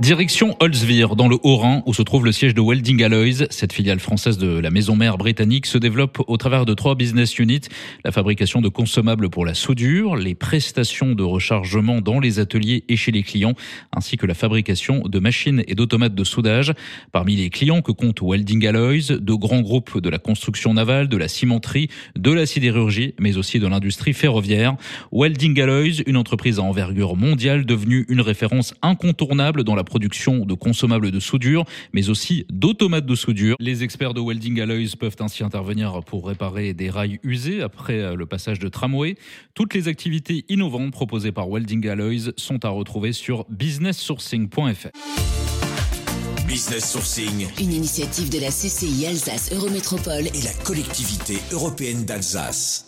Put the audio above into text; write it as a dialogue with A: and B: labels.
A: Direction Holzwir, dans le Haut-Rhin, où se trouve le siège de Welding Alloys. Cette filiale française de la maison mère britannique se développe au travers de trois business units. La fabrication de consommables pour la soudure, les prestations de rechargement dans les ateliers et chez les clients, ainsi que la fabrication de machines et d'automates de soudage. Parmi les clients que compte Welding Alloys, de grands groupes de la construction navale, de la cimenterie, de la sidérurgie, mais aussi de l'industrie ferroviaire. Welding Alloys, une entreprise à envergure mondiale devenue une référence incontournable dans la production de consommables de soudure, mais aussi d'automates de soudure. Les experts de Welding Alloys peuvent ainsi intervenir pour réparer des rails usés après le passage de tramway. Toutes les activités innovantes proposées par Welding Alloys sont à retrouver sur businesssourcing.fr.
B: Business Sourcing,
C: une initiative de la CCI Alsace Eurométropole
B: et la collectivité européenne d'Alsace.